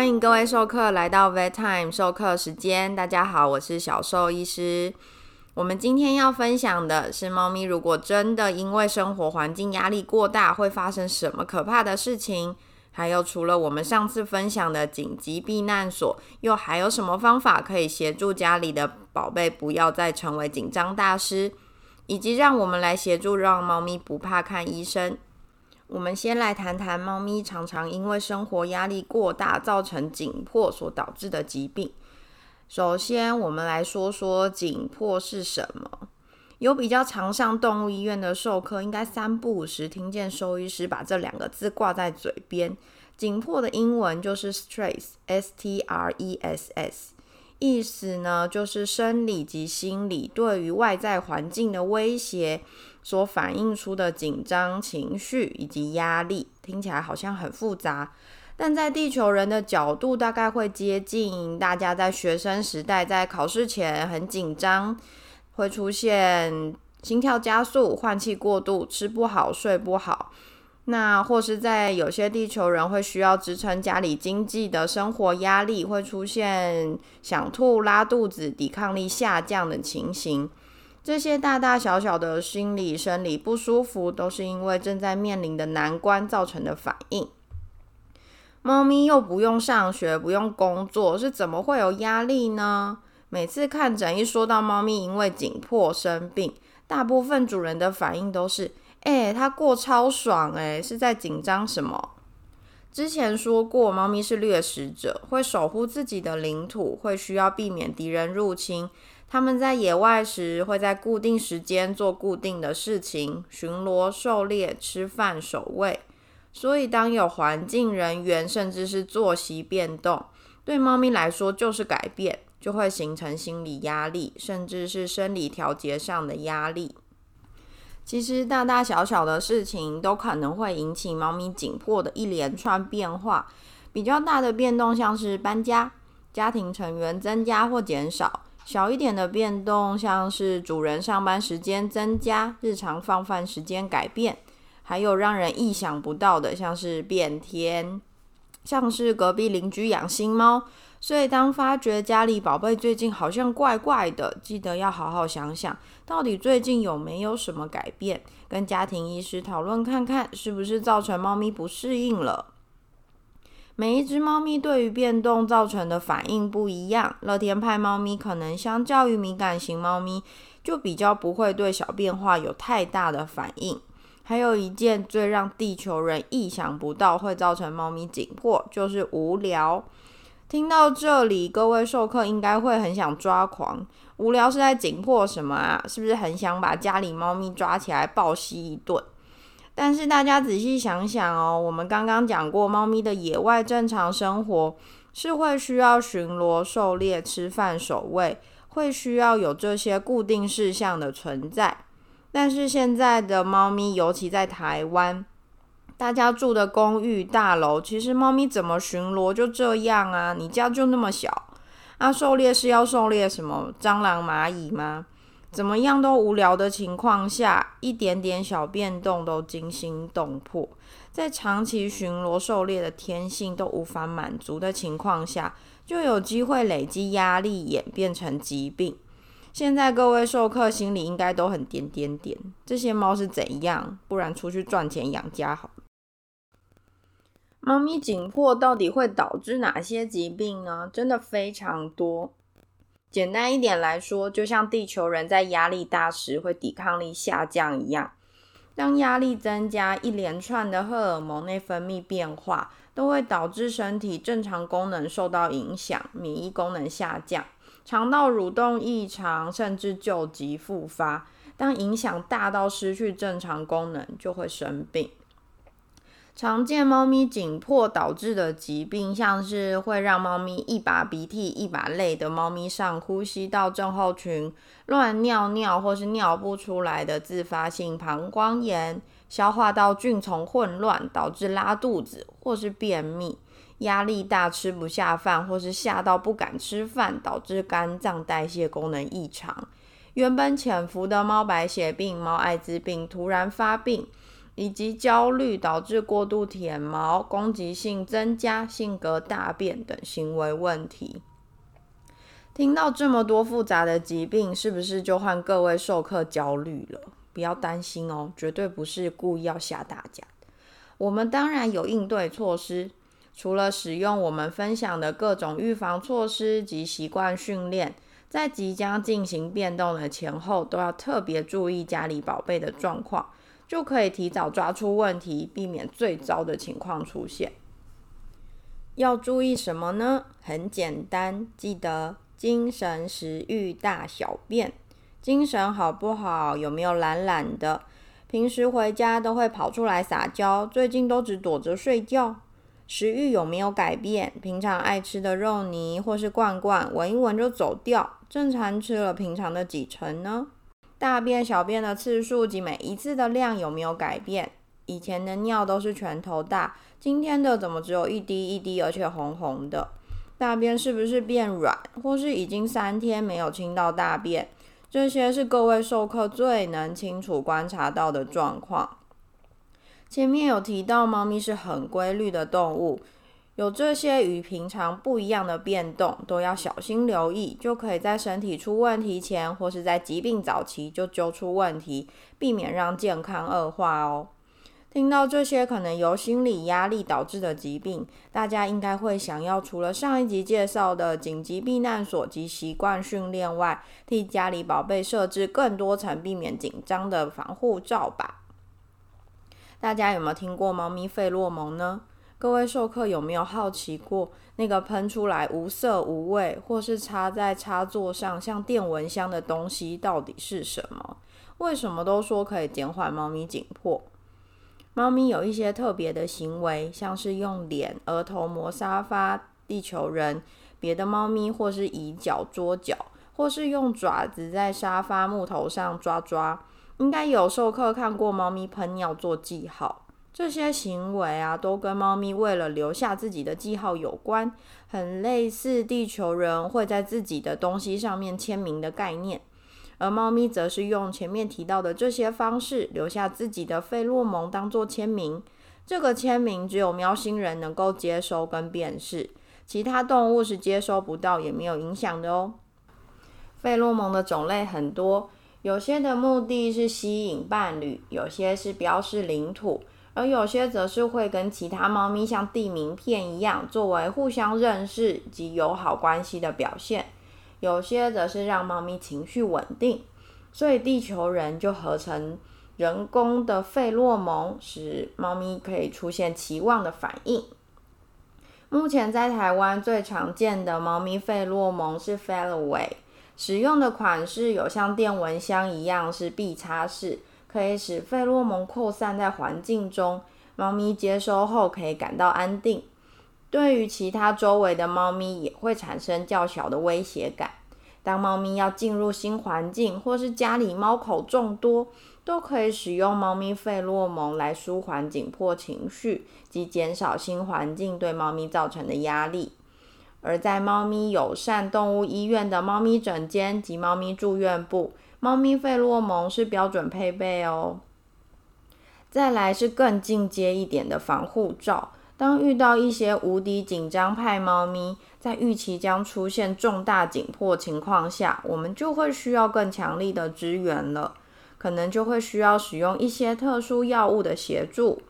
欢迎各位授课来到 Vet Time 授课时间。大家好，我是小兽医师。我们今天要分享的是，猫咪如果真的因为生活环境压力过大，会发生什么可怕的事情？还有，除了我们上次分享的紧急避难所，又还有什么方法可以协助家里的宝贝不要再成为紧张大师？以及让我们来协助让猫咪不怕看医生。我们先来谈谈猫咪常常因为生活压力过大造成紧迫所导致的疾病。首先，我们来说说紧迫是什么。有比较常上动物医院的授课，应该三不五时听见兽医师把这两个字挂在嘴边。紧迫的英文就是 stress，s t r e s s，意思呢就是生理及心理对于外在环境的威胁。所反映出的紧张情绪以及压力，听起来好像很复杂，但在地球人的角度，大概会接近大家在学生时代在考试前很紧张，会出现心跳加速、换气过度、吃不好、睡不好。那或是在有些地球人会需要支撑家里经济的生活压力，会出现想吐、拉肚子、抵抗力下降的情形。这些大大小小的心理生理不舒服，都是因为正在面临的难关造成的反应。猫咪又不用上学，不用工作，是怎么会有压力呢？每次看诊一说到猫咪因为紧迫生病，大部分主人的反应都是：哎，它过超爽，哎，是在紧张什么？之前说过，猫咪是掠食者，会守护自己的领土，会需要避免敌人入侵。他们在野外时，会在固定时间做固定的事情，巡逻、狩猎、吃饭、守卫。所以，当有环境、人员，甚至是作息变动，对猫咪来说就是改变，就会形成心理压力，甚至是生理调节上的压力。其实，大大小小的事情都可能会引起猫咪紧迫的一连串变化。比较大的变动，像是搬家、家庭成员增加或减少。小一点的变动，像是主人上班时间增加、日常放饭时间改变，还有让人意想不到的，像是变天，像是隔壁邻居养新猫，所以当发觉家里宝贝最近好像怪怪的，记得要好好想想，到底最近有没有什么改变，跟家庭医师讨论看看，是不是造成猫咪不适应了。每一只猫咪对于变动造成的反应不一样。乐天派猫咪可能相较于敏感型猫咪，就比较不会对小变化有太大的反应。还有一件最让地球人意想不到会造成猫咪紧迫，就是无聊。听到这里，各位授课应该会很想抓狂。无聊是在紧迫什么啊？是不是很想把家里猫咪抓起来暴吸一顿？但是大家仔细想想哦，我们刚刚讲过，猫咪的野外正常生活是会需要巡逻、狩猎、吃饭、守卫，会需要有这些固定事项的存在。但是现在的猫咪，尤其在台湾，大家住的公寓大楼，其实猫咪怎么巡逻就这样啊？你家就那么小，啊，狩猎是要狩猎什么蟑螂、蚂蚁吗？怎么样都无聊的情况下，一点点小变动都惊心动魄。在长期巡逻狩猎的天性都无法满足的情况下，就有机会累积压力，演变成疾病。现在各位授课心里应该都很点点点，这些猫是怎样？不然出去赚钱养家好。猫咪紧迫到底会导致哪些疾病呢？真的非常多。简单一点来说，就像地球人在压力大时会抵抗力下降一样。当压力增加，一连串的荷尔蒙内分泌变化都会导致身体正常功能受到影响，免疫功能下降，肠道蠕动异常，甚至救急复发。当影响大到失去正常功能，就会生病。常见猫咪紧迫导致的疾病，像是会让猫咪一把鼻涕一把泪的猫咪上呼吸道症候群、乱尿尿或是尿不出来的自发性膀胱炎、消化道菌丛混乱导致拉肚子或是便秘、压力大吃不下饭或是吓到不敢吃饭导致肝脏代谢功能异常、原本潜伏的猫白血病、猫艾滋病突然发病。以及焦虑导致过度舔毛、攻击性增加、性格大变等行为问题。听到这么多复杂的疾病，是不是就换各位授课焦虑了？不要担心哦，绝对不是故意要吓大家。我们当然有应对措施，除了使用我们分享的各种预防措施及习惯训练，在即将进行变动的前后，都要特别注意家里宝贝的状况，就可以提早抓出问题，避免最糟的情况出现。要注意什么呢？很简单，记得精神、食欲、大小便。精神好不好？有没有懒懒的？平时回家都会跑出来撒娇，最近都只躲着睡觉。食欲有没有改变？平常爱吃的肉泥或是罐罐，闻一闻就走掉，正常吃了平常的几成呢？大便、小便的次数及每一次的量有没有改变？以前的尿都是拳头大，今天的怎么只有一滴一滴，而且红红的？大便是不是变软，或是已经三天没有清到大便？这些是各位授课最能清楚观察到的状况。前面有提到，猫咪是很规律的动物，有这些与平常不一样的变动，都要小心留意，就可以在身体出问题前，或是在疾病早期就揪出问题，避免让健康恶化哦。听到这些可能由心理压力导致的疾病，大家应该会想要除了上一集介绍的紧急避难所及习惯训练外，替家里宝贝设置更多层避免紧张的防护罩吧。大家有没有听过猫咪费洛蒙呢？各位授课有没有好奇过，那个喷出来无色无味，或是插在插座上像电蚊香的东西到底是什么？为什么都说可以减缓猫咪紧迫？猫咪有一些特别的行为，像是用脸、额头磨沙发、地球人；别的猫咪或是以脚捉脚，或是用爪子在沙发木头上抓抓。应该有授课看过猫咪喷尿做记号，这些行为啊，都跟猫咪为了留下自己的记号有关，很类似地球人会在自己的东西上面签名的概念。而猫咪则是用前面提到的这些方式留下自己的费洛蒙当做签名。这个签名只有喵星人能够接收跟辨识，其他动物是接收不到也没有影响的哦。费洛蒙的种类很多，有些的目的是吸引伴侣，有些是标示领土，而有些则是会跟其他猫咪像递名片一样，作为互相认识及友好关系的表现。有些则是让猫咪情绪稳定，所以地球人就合成人工的费洛蒙，使猫咪可以出现期望的反应。目前在台湾最常见的猫咪费洛蒙是 f e l l a w a y 使用的款式有像电蚊香一样是必插式，可以使费洛蒙扩散在环境中，猫咪接收后可以感到安定。对于其他周围的猫咪也会产生较小的威胁感。当猫咪要进入新环境，或是家里猫口众多，都可以使用猫咪费洛蒙来舒缓紧迫情绪及减少新环境对猫咪造成的压力。而在猫咪友善动物医院的猫咪诊间及猫咪住院部，猫咪费洛蒙是标准配备哦。再来是更进阶一点的防护罩。当遇到一些无敌紧张派猫咪，在预期将出现重大紧迫情况下，我们就会需要更强力的支援了，可能就会需要使用一些特殊药物的协助。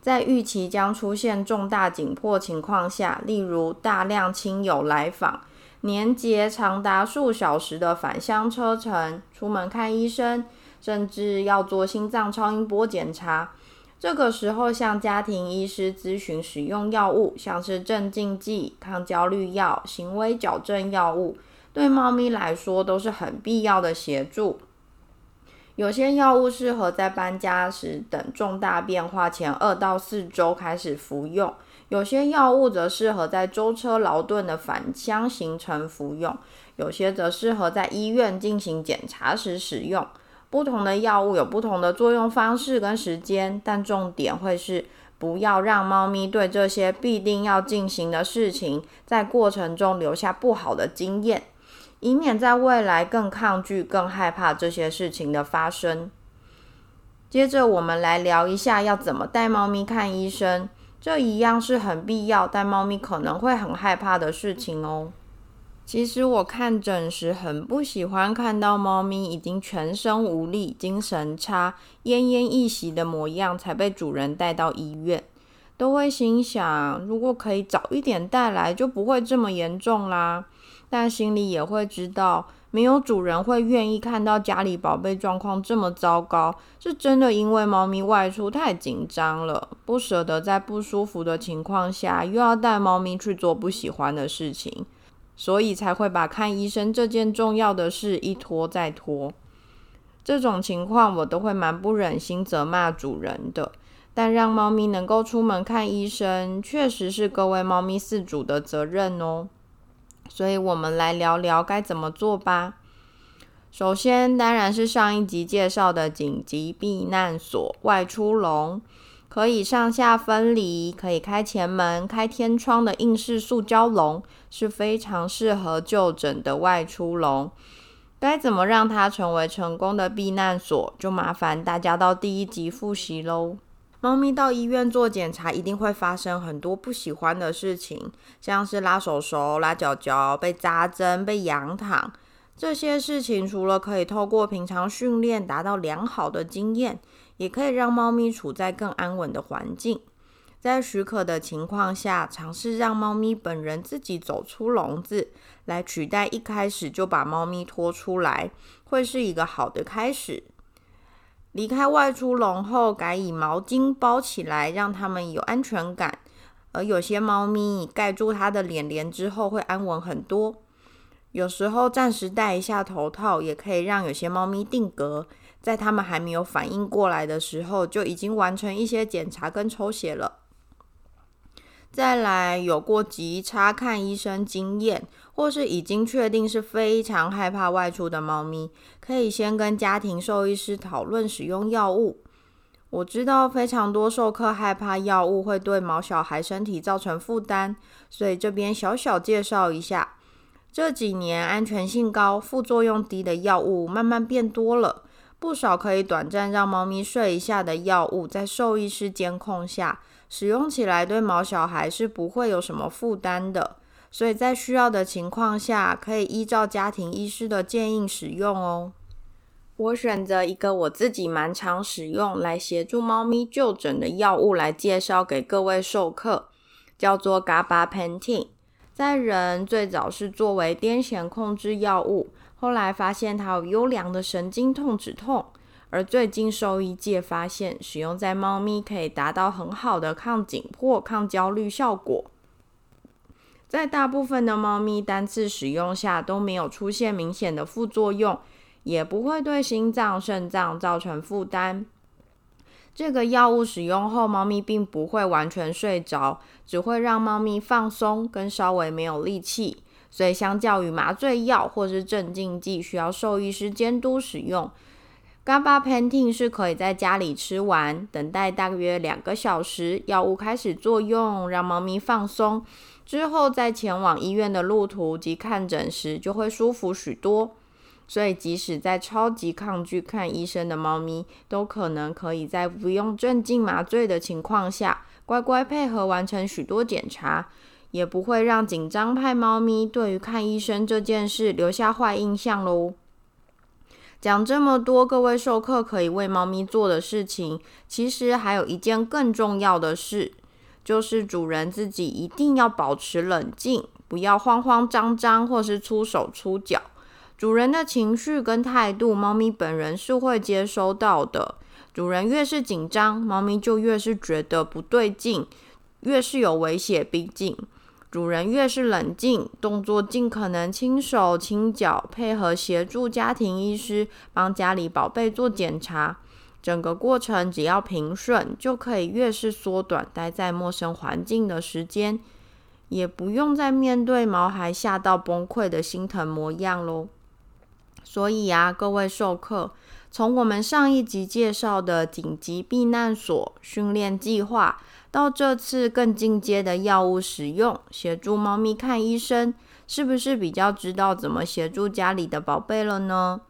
在预期将出现重大紧迫情况下，例如大量亲友来访、年节长达数小时的返乡车程、出门看医生，甚至要做心脏超音波检查。这个时候，向家庭医师咨询使用药物，像是镇静剂、抗焦虑药、行为矫正药物，对猫咪来说都是很必要的协助。有些药物适合在搬家时等重大变化前二到四周开始服用，有些药物则适合在舟车劳顿的返乡行程服用，有些则适合在医院进行检查时使用。不同的药物有不同的作用方式跟时间，但重点会是不要让猫咪对这些必定要进行的事情，在过程中留下不好的经验，以免在未来更抗拒、更害怕这些事情的发生。接着，我们来聊一下要怎么带猫咪看医生。这一样是很必要，但猫咪可能会很害怕的事情哦。其实我看诊时很不喜欢看到猫咪已经全身无力、精神差、奄奄一息的模样才被主人带到医院，都会心想，如果可以早一点带来，就不会这么严重啦。但心里也会知道。没有主人会愿意看到家里宝贝状况这么糟糕，是真的因为猫咪外出太紧张了，不舍得在不舒服的情况下又要带猫咪去做不喜欢的事情，所以才会把看医生这件重要的事一拖再拖。这种情况我都会蛮不忍心责骂主人的，但让猫咪能够出门看医生，确实是各位猫咪饲主的责任哦。所以，我们来聊聊该怎么做吧。首先，当然是上一集介绍的紧急避难所外出笼，可以上下分离，可以开前门、开天窗的硬式塑胶笼，是非常适合就诊的外出笼。该怎么让它成为成功的避难所，就麻烦大家到第一集复习喽。猫咪到医院做检查，一定会发生很多不喜欢的事情，像是拉手手、拉脚脚、被扎针、被仰躺。这些事情除了可以透过平常训练达到良好的经验，也可以让猫咪处在更安稳的环境。在许可的情况下，尝试让猫咪本人自己走出笼子，来取代一开始就把猫咪拖出来，会是一个好的开始。离开外出笼后，改以毛巾包起来，让它们有安全感。而有些猫咪盖住它的脸帘之后，会安稳很多。有时候暂时戴一下头套，也可以让有些猫咪定格，在它们还没有反应过来的时候，就已经完成一些检查跟抽血了。再来，有过急差看医生经验，或是已经确定是非常害怕外出的猫咪，可以先跟家庭兽医师讨论使用药物。我知道非常多兽客害怕药物会对毛小孩身体造成负担，所以这边小小介绍一下，这几年安全性高、副作用低的药物慢慢变多了，不少可以短暂让猫咪睡一下的药物，在兽医师监控下。使用起来对毛小孩是不会有什么负担的，所以在需要的情况下，可以依照家庭医师的建议使用哦。我选择一个我自己蛮常使用来协助猫咪就诊的药物来介绍给各位授课，叫做 Gabapentin。在人最早是作为癫痫控制药物，后来发现它有优良的神经痛止痛。而最近兽医界发现，使用在猫咪可以达到很好的抗紧迫、抗焦虑效果。在大部分的猫咪单次使用下都没有出现明显的副作用，也不会对心脏、肾脏造成负担。这个药物使用后，猫咪并不会完全睡着，只会让猫咪放松跟稍微没有力气。所以，相较于麻醉药或是镇静剂，需要兽医师监督使用。Gabapentin 是可以在家里吃完，等待大约两个小时，药物开始作用，让猫咪放松之后，在前往医院的路途及看诊时就会舒服许多。所以，即使在超级抗拒看医生的猫咪，都可能可以在不用镇静麻醉的情况下，乖乖配合完成许多检查，也不会让紧张派猫咪对于看医生这件事留下坏印象喽。讲这么多，各位授课可以为猫咪做的事情，其实还有一件更重要的事，就是主人自己一定要保持冷静，不要慌慌张张或是出手出脚。主人的情绪跟态度，猫咪本人是会接收到的。主人越是紧张，猫咪就越是觉得不对劲，越是有危险逼近。主人越是冷静，动作尽可能轻手轻脚，配合协助家庭医师帮家里宝贝做检查，整个过程只要平顺，就可以越是缩短待在陌生环境的时间，也不用再面对毛孩吓到崩溃的心疼模样喽。所以啊，各位授课，从我们上一集介绍的紧急避难所训练计划。到这次更进阶的药物使用，协助猫咪看医生，是不是比较知道怎么协助家里的宝贝了呢？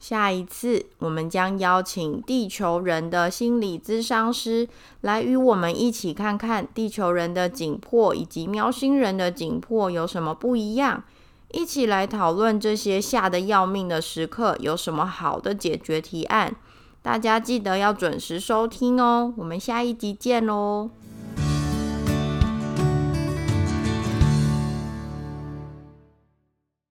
下一次，我们将邀请地球人的心理咨商师来与我们一起看看地球人的紧迫以及喵星人的紧迫有什么不一样，一起来讨论这些吓得要命的时刻有什么好的解决提案。大家记得要准时收听哦，我们下一集见喽。